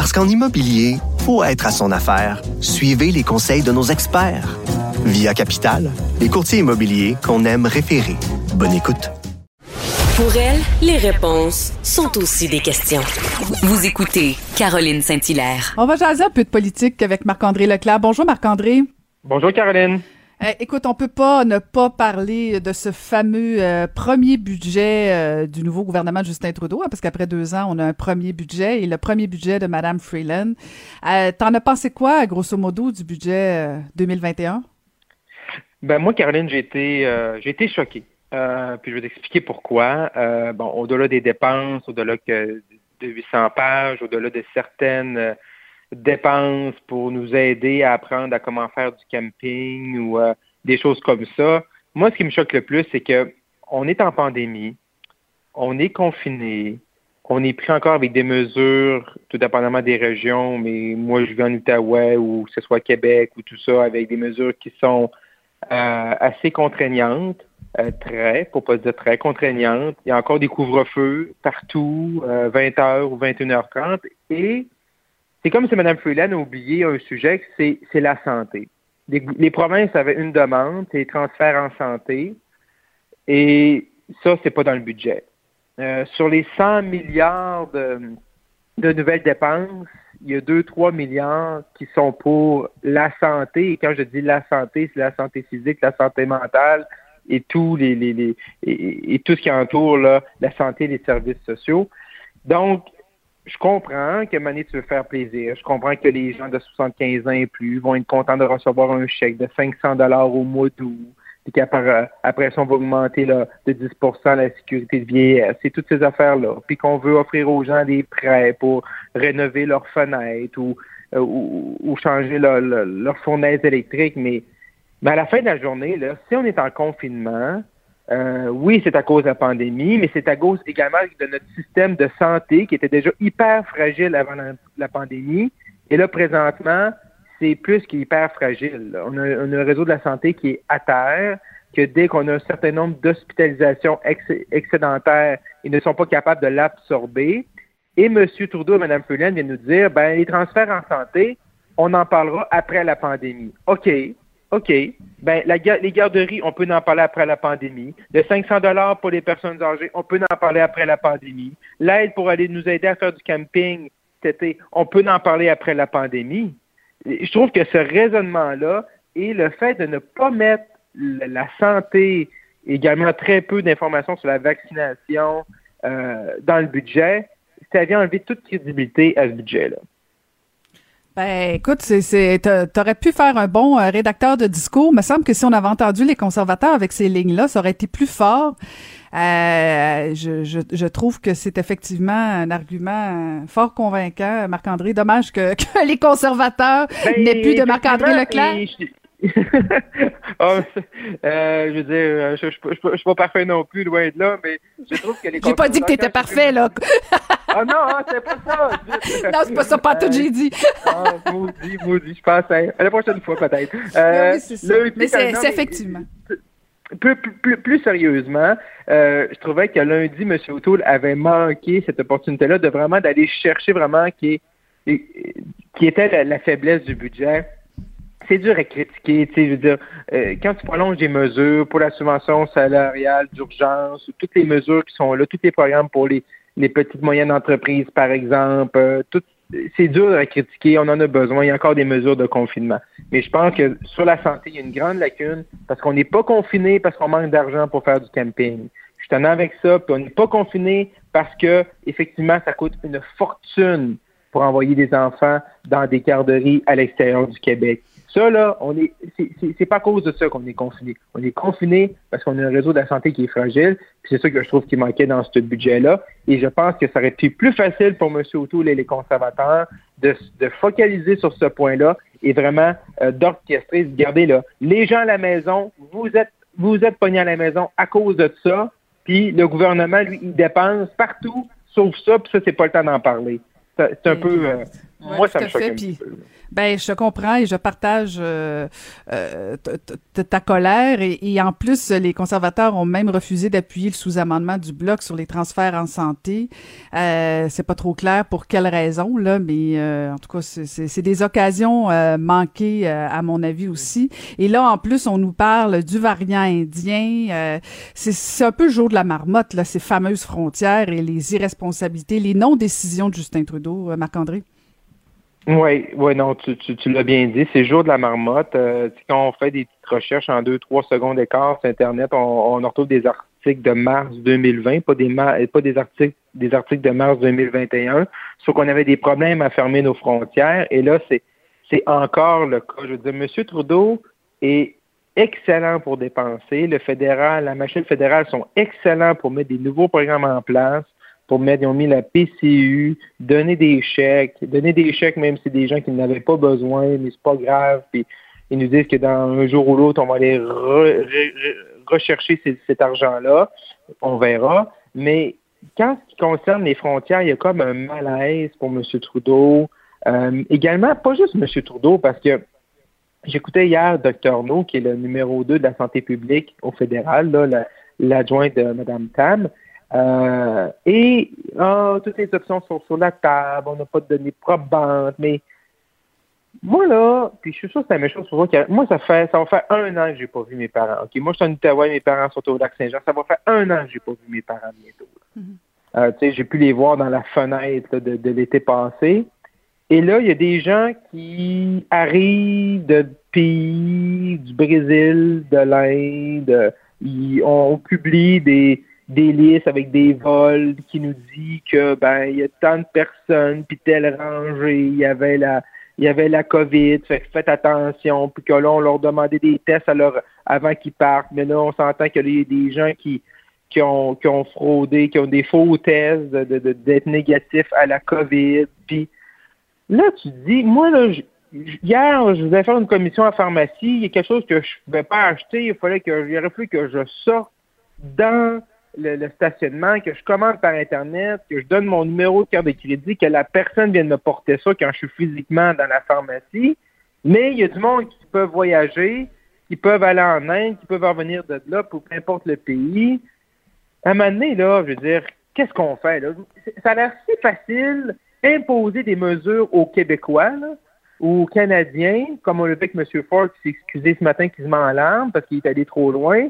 Parce qu'en immobilier, faut être à son affaire. Suivez les conseils de nos experts. Via Capital, les courtiers immobiliers qu'on aime référer. Bonne écoute. Pour elle, les réponses sont aussi des questions. Vous écoutez Caroline Saint-Hilaire. On va jaser un peu de politique avec Marc-André Leclerc. Bonjour Marc-André. Bonjour Caroline. Euh, écoute, on peut pas ne pas parler de ce fameux euh, premier budget euh, du nouveau gouvernement de Justin Trudeau, hein, parce qu'après deux ans, on a un premier budget et le premier budget de Mme Freeland. T'en as pensé quoi, grosso modo, du budget 2021? Ben moi, Caroline, j'ai été, j'ai été choquée. Puis je vais t'expliquer pourquoi. Bon, au-delà des dépenses, au-delà de 800 pages, au-delà de certaines dépenses pour nous aider à apprendre à comment faire du camping ou des choses comme ça. Moi, ce qui me choque le plus, c'est que on est en pandémie, on est confiné, on est pris encore avec des mesures, tout dépendamment des régions, mais moi, je vis en Outaouais ou que ce soit Québec ou tout ça, avec des mesures qui sont assez contraignantes. Euh, très, pour pas dire très contraignante. Il y a encore des couvre-feux partout, 20h euh, ou 21h30. Et c'est comme si Mme Freeland a oublié un sujet, c'est, la santé. Les, provinces avaient une demande, c'est les transferts en santé. Et ça, c'est pas dans le budget. Euh, sur les 100 milliards de, de nouvelles dépenses, il y a 2-3 milliards qui sont pour la santé. Et quand je dis la santé, c'est la santé physique, la santé mentale, et tout les, les, et, tout ce qui entoure la santé et les services sociaux. Donc, je comprends que Mané, tu veux faire plaisir. Je comprends que les gens de 75 ans et plus vont être contents de recevoir un chèque de 500 dollars au mois d'août, puis qu'après après ça, on va augmenter là, de 10% la sécurité de vieillesse et toutes ces affaires-là. Puis qu'on veut offrir aux gens des prêts pour rénover leurs fenêtres ou, euh, ou, changer leur, fournaise électrique, mais mais à la fin de la journée, si on est en confinement, euh, oui, c'est à cause de la pandémie, mais c'est à cause également de notre système de santé qui était déjà hyper fragile avant la, pandémie. Et là, présentement, c'est plus qu'hyper fragile. On a, un réseau de la santé qui est à terre, que dès qu'on a un certain nombre d'hospitalisations excédentaires, ils ne sont pas capables de l'absorber. Et M. Trudeau et Mme Fullen viennent nous dire, ben, les transferts en santé, on en parlera après la pandémie. OK, OK, ben les garderies, on peut en parler après la pandémie. Le 500 dollars pour les personnes âgées, on peut en parler après la pandémie. L'aide pour aller nous aider à faire du camping on peut en parler après la pandémie. Je trouve que ce raisonnement-là et le fait de ne pas mettre la santé, également très peu d'informations sur la vaccination euh, dans le budget, ça vient enlever toute crédibilité à ce budget-là. Ben, écoute, c'est, t'aurais pu faire un bon euh, rédacteur de discours. Il me semble que si on avait entendu les conservateurs avec ces lignes-là, ça aurait été plus fort. Euh, je, je, je, trouve que c'est effectivement un argument fort convaincant, Marc-André. Dommage que, que les conservateurs ben, n'aient plus de Marc-André Leclerc. Oh, euh, je veux dire, je, je, je, suis pas parfait non plus, loin de là, mais je trouve que les J'ai pas dit que t'étais parfait, là. ah non, hein, c'est pas ça. non, c'est pas ça, pas tout, j'ai dit. ah, maudit, maudit, je pense à la prochaine fois, peut-être. Euh, oui, c'est ça. mais c'est effectivement. Plus, plus, plus, sérieusement, euh, je trouvais que lundi, M. O'Toole avait manqué cette opportunité-là de vraiment d'aller chercher vraiment qui, qui était la faiblesse du budget c'est dur à critiquer. Tu sais, je veux dire, euh, quand tu prolonges des mesures pour la subvention salariale d'urgence, ou toutes les mesures qui sont là, tous les programmes pour les, les petites moyennes entreprises, par exemple, euh, c'est dur à critiquer. On en a besoin. Il y a encore des mesures de confinement. Mais je pense que sur la santé, il y a une grande lacune parce qu'on n'est pas confiné parce qu'on manque d'argent pour faire du camping. Je suis avec ça, puis on n'est pas confiné parce que effectivement, ça coûte une fortune pour envoyer des enfants dans des garderies à l'extérieur du Québec Ça, là, on est, c'est pas à cause de ça qu'on est confiné. On est confiné parce qu'on a un réseau de la santé qui est fragile. C'est ça que je trouve qui manquait dans ce budget-là. Et je pense que ça aurait été plus facile pour M. O'Toole et les conservateurs de, de focaliser sur ce point-là et vraiment euh, d'orchestrer, de garder là. Les gens à la maison, vous êtes, vous êtes pognés à la maison à cause de ça. Puis le gouvernement, lui, il dépense partout, sauf ça, puis ça, c'est pas le temps d'en parler. C'est un peu. Euh, moi, ça me choque un peu. Ben, je comprends et je partage euh, euh, ta colère. Et, en plus, les conservateurs ont même refusé d'appuyer le sous-amendement du bloc sur les transferts en santé. Euh, c'est pas trop clair pour quelle raison, là, mais euh, en tout cas, c'est des occasions manquées, à mon avis aussi. Et là, en plus, on nous parle du variant indien. c'est un peu le jour de la marmotte, là, ces fameuses frontières et les irresponsabilités, les non-décisions de Justin Trudeau, Marc-André. Oui, oui, non, tu, tu, l'as bien dit. C'est jour de la marmotte. Euh, quand on fait des petites recherches en deux, trois secondes d'écart sur Internet, on, on retrouve des articles de mars 2020, pas des pas des articles des articles de mars 2021, sauf qu'on avait des problèmes à fermer nos frontières. Et là, c'est c'est encore le cas. Je veux dire, M. Trudeau est excellent pour dépenser. Le fédéral, la machine fédérale sont excellents pour mettre des nouveaux programmes en place pour ils ont mis la PCU, donner des chèques, donner des chèques même si c'est des gens qui n'avaient pas besoin, mais c'est pas grave. Ils nous disent que dans un jour ou l'autre, on va aller rechercher cet argent-là. On verra. Mais quand ce qui concerne les frontières, il y a comme un malaise pour M. Trudeau. Euh, également, pas juste M. Trudeau, parce que j'écoutais hier Dr. No, qui est le numéro 2 de la santé publique au fédéral, l'adjoint de Mme Tam, euh, et oh, toutes les options sont sur la table, on n'a pas de données probantes, mais moi là, puis je suis sûr que c'est la même chose pour moi. Moi, ça fait ça va faire un an que j'ai pas vu mes parents. Ok, moi je suis en Outaouais, mes parents sont au lac Saint-Jean. Ça va faire un an que j'ai pas vu mes parents bientôt. Mm-hmm. Euh, tu sais, j'ai pu les voir dans la fenêtre de, de l'été passé. Et là, il y a des gens qui arrivent de pays, du Brésil, de l'Inde. Ils ont publié des, des listes avec des vols qui nous dit que ben il y a tant de personnes puis telle rangée il y avait la il y avait la COVID fait faites attention puis que là on leur demandait des tests avant qu'ils partent. Mais là on s'entend qu'il y a des gens qui qui ont qui ont fraudé qui ont des faux tests de, d'être négatifs à la COVID puis là tu dis moi là hier je voulais faire une commission à pharmacie il y a quelque chose que je ne pouvais pas acheter il fallait que il aurait fallu que je sorte dans le, stationnement, que je commande par Internet, que je donne mon numéro de carte de crédit, que la personne vienne me porter ça quand je suis physiquement dans la pharmacie. Mais il y a du monde qui peut voyager, qui peuvent aller en Inde, qui peuvent revenir de là, pour peu importe le pays. À un moment donné, là, je veux dire, qu'est-ce qu'on fait? Là? Ça a l'air si facile imposer des mesures aux Québécois, ou aux Canadiens, comme on le fait avec M. Ford qui s'est excusé ce matin qu'il se met en larmes parce qu'il est allé trop loin.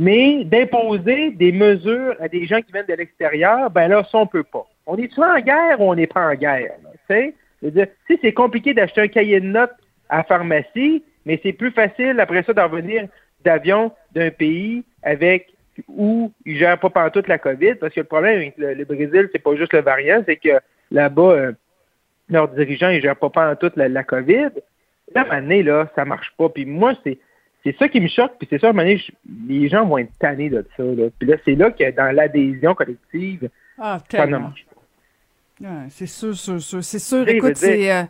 Mais d'imposer des mesures à des gens qui viennent de l'extérieur, ben là, ça, on peut pas. On est-tu en guerre ou on n'est pas en guerre? Tu sais, c'est compliqué d'acheter un cahier de notes à la pharmacie, mais c'est plus facile après ça d'en venir d'avion d'un pays avec où ils gèrent pas toute la COVID, parce que le problème avec le, Brésil, c'est pas juste le variant, c'est que là-bas, euh, leurs dirigeants, ils gèrent pas toute la, la COVID. Là, année, là, ça marche pas. Puis moi, c'est c'est ça qui me choque, puis c'est ça, à un moment donné, les gens vont être tannés de ça. Là. Puis là, c'est là que dans l'adhésion collective, ah, ça ne marche pas. c'est sûr, sûr, sûr. C'est sûr, écoute, c'est... Euh,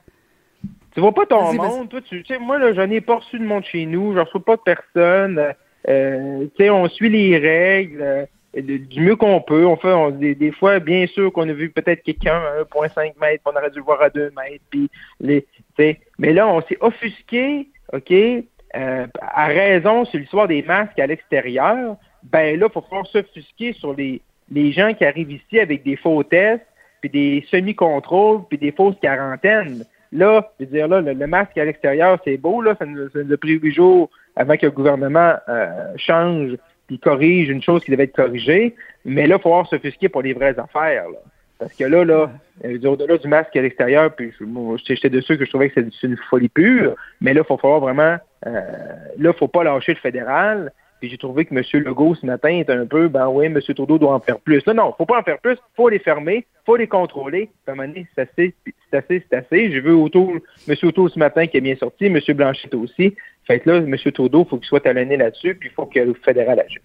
tu vois pas ton monde, toi, tu sais, moi, là, j'en ai pas reçu de monde chez nous, je reçois pas de personne. Euh, tu sais, on suit les règles euh, du mieux qu'on peut. On fait des, fois, bien sûr qu'on a vu peut-être quelqu'un à 1,5 mètres, on aurait dû le voir à 2 mètres, puis les, mais là, on s'est offusqué, OK, euh, à raison sur l'histoire des masques à l'extérieur, ben là, il faut falloir s'offusquer sur les, les gens qui arrivent ici avec des faux tests, puis des semi-contrôles, puis des fausses quarantaines. Là, je veux dire, là, le, masque à l'extérieur, c'est beau, là, ça nous, a pris huit jours avant que le gouvernement euh, change puis corrige une chose qui devait être corrigée. Mais là, il faut falloir s'offusquer pour les vraies affaires. Là. Parce que là, là, euh, au-delà du masque à l'extérieur, puis j'étais de ceux que je trouvais que c'est une folie pure, mais là, il faut falloir vraiment, euh, là, faut pas lâcher le fédéral. Puis j'ai trouvé que M. Legault, ce matin, est un peu, ben oui, M. Trudeau doit en faire plus. Là, non, faut pas en faire plus, faut les fermer, faut les contrôler. À un moment donné, c'est assez, c'est assez, c'est assez. J'ai vu autour, M. Autour ce matin qui est bien sorti, M. Blanchet aussi. Fait que là, M. Trudeau, faut qu'il soit talonné là-dessus, puis il faut que le fédéral agisse.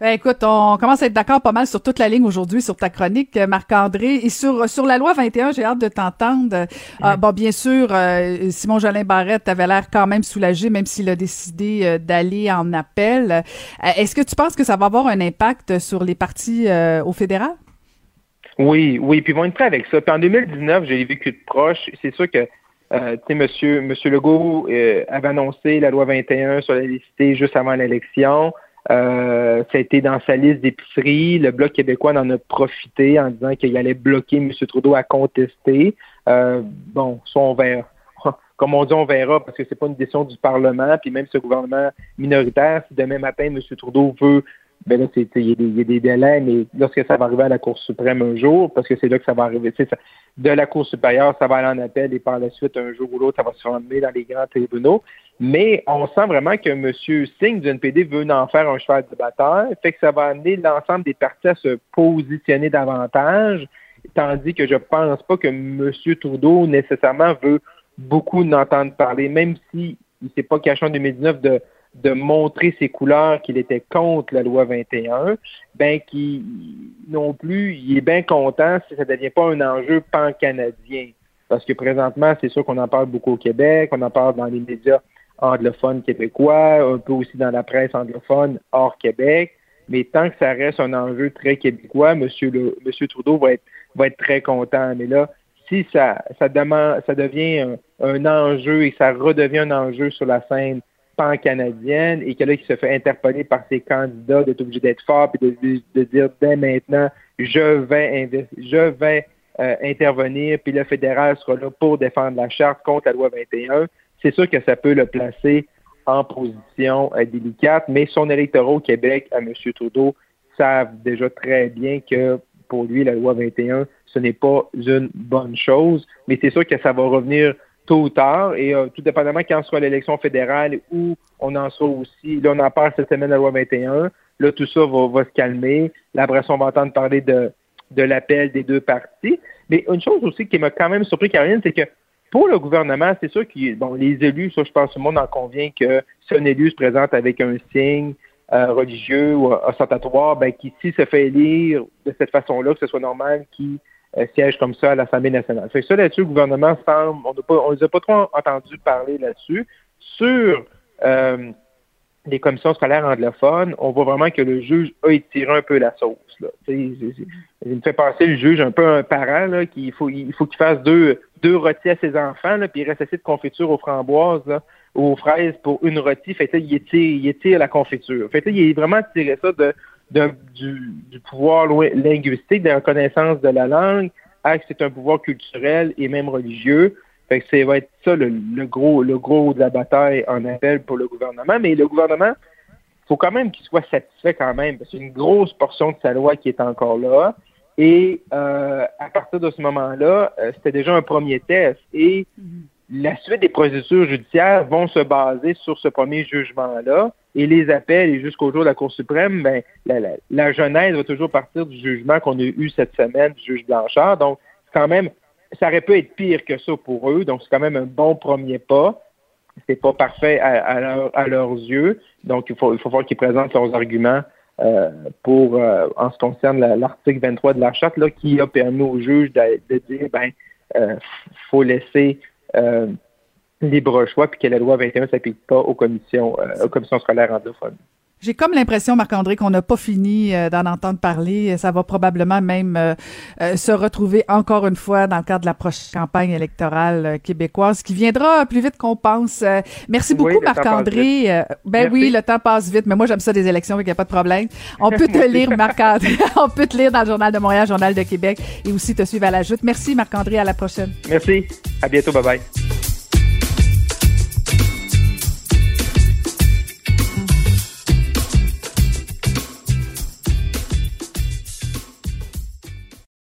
Ben, écoute, on commence à être d'accord pas mal sur toute la ligne aujourd'hui sur ta chronique, euh, Marc-André. Et sur, sur la loi 21, j'ai hâte de t'entendre. Euh, bon, bien sûr, euh, Simon Jolin Barrette avait l'air quand même soulagé, même s'il a décidé d'aller en appel. Est-ce que tu penses que ça va avoir un impact sur les partis au fédéral? Oui, oui, puis ils vont être prêts avec ça. Puis en 2019, j'ai vécu de proche. C'est sûr que euh, tu sais, monsieur, monsieur Legault avait annoncé la loi 21 sur la laïcité juste avant l'élection. Euh, ça a été dans sa liste d'épicerie. Le Bloc québécois en a profité en disant qu'il allait bloquer M. Trudeau à contester. Euh, bon, ça, on verra. Comme on dit, on verra parce que c'est pas une décision du Parlement. Puis même ce gouvernement minoritaire, si demain matin, M. Trudeau veut ben là, il y, a des délais, mais lorsque ça va arriver à la Cour suprême un jour, parce que c'est là que ça va arriver, de la Cour supérieure, ça va aller en appel et par la suite, un jour ou l'autre, ça va se former dans les grands tribunaux. Mais on sent vraiment que M. Singh du NPD veut en faire un cheval de bataille, fait que ça va amener l'ensemble des partis à se positionner davantage, tandis que je pense pas que M. Trudeau nécessairement veut beaucoup n'entendre parler, même s'il ne s'est pas caché en 2019 de de montrer ses couleurs qu'il était contre la loi 21, ben qui non plus, il est bien content si ça ne devient pas un enjeu pan-canadien. Parce que présentement, c'est sûr qu'on en parle beaucoup au Québec, on en parle dans les médias anglophones québécois, un peu aussi dans la presse anglophone hors Québec. Mais tant que ça reste un enjeu très québécois, M. Le, Monsieur Trudeau va être, va être très content. Mais là, si ça, ça, demande, ça devient un, un enjeu et ça redevient un enjeu sur la scène pan-canadienne et que là, qui se fait interpeller par ses candidats d'être obligé d'être fort et de, dire dès maintenant, je vais, je vais euh, intervenir, puis le fédéral sera là pour défendre la charte contre la loi 21, c'est sûr que ça peut le placer en position euh, délicate, mais son électorat au Québec, à M. Trudeau, savent déjà très bien que pour lui, la loi 21, ce n'est pas une bonne chose, mais c'est sûr que ça va revenir tôt ou tard, et euh, tout dépendamment quand sera l'élection fédérale où on en sera aussi, là on en parle cette semaine la loi 21, là tout ça va, se calmer, là après on va entendre parler de, de l'appel des deux partis. Mais une chose aussi qui m'a quand même surpris, Caroline, c'est que pour le gouvernement, c'est sûr que bon, les élus, ça je pense que tout le monde en convient que si un élu se présente avec un signe euh, religieux ou ostentatoire, ben, qui s'il se fait élire de cette façon-là, que ce soit normal qu'il euh, siège comme ça à l'Assemblée nationale. Fait ça là-dessus, le gouvernement semble, on ne les a pas trop entendu parler là-dessus. Sur euh, les commissions scolaires anglophones, on voit vraiment que le juge a étiré un peu la sauce. Là. Il me fait penser le juge un peu un parent là, qu'il faut il faut qu'il fasse deux deux à ses enfants, là, puis il reste assez de confiture aux framboises, là, aux fraises pour une rôtie. Fait que il étire, il étire la confiture. Fait que il a vraiment tiré ça de du, du, pouvoir linguistique, de la reconnaissance de la langue, à que c'est un pouvoir culturel et même religieux. Fait que ça va être ça le, gros le gros de la bataille en appel pour le gouvernement. Mais le gouvernement, faut quand même qu'il soit satisfait quand même, parce que c'est une grosse portion de sa loi qui est encore là. Et euh, à partir de ce moment-là, euh, c'était déjà un premier test. Et mm-hmm la suite des procédures judiciaires vont se baser sur ce premier jugement-là et les appels et jusqu'au jour de la Cour suprême, ben, la, la, la, genèse va toujours partir du jugement qu'on a eu cette semaine du juge Blanchard. Donc, quand même, ça aurait pu être pire que ça pour eux. Donc, c'est quand même un bon premier pas. C'est pas parfait à, à, leurs yeux. Donc, il faut, il faut voir qu'ils présentent leurs arguments euh, pour, euh, en ce qui concerne l'article 23 de la charte, là, qui a permis au juge de, de dire, ben, euh, faut laisser euh, libre choix puis que la loi 21 ne s'applique pas aux commissions, euh, aux commissions scolaires anglophones. J'ai comme l'impression, Marc-André, qu'on n'a pas fini euh, d'en entendre parler. Ça va probablement même se retrouver encore une fois dans le cadre de la prochaine campagne électorale québécoise, qui viendra plus vite qu'on pense. merci beaucoup, Marc-André. ben oui, le temps passe vite, mais moi j'aime ça des élections, il n'y a pas de problème. On peut te lire, Marc-André. On peut te lire dans le Journal de Montréal, Journal de Québec, et aussi te suivre à la joute. Merci, Marc-André. À la prochaine. Merci. À bientôt. Bye bye.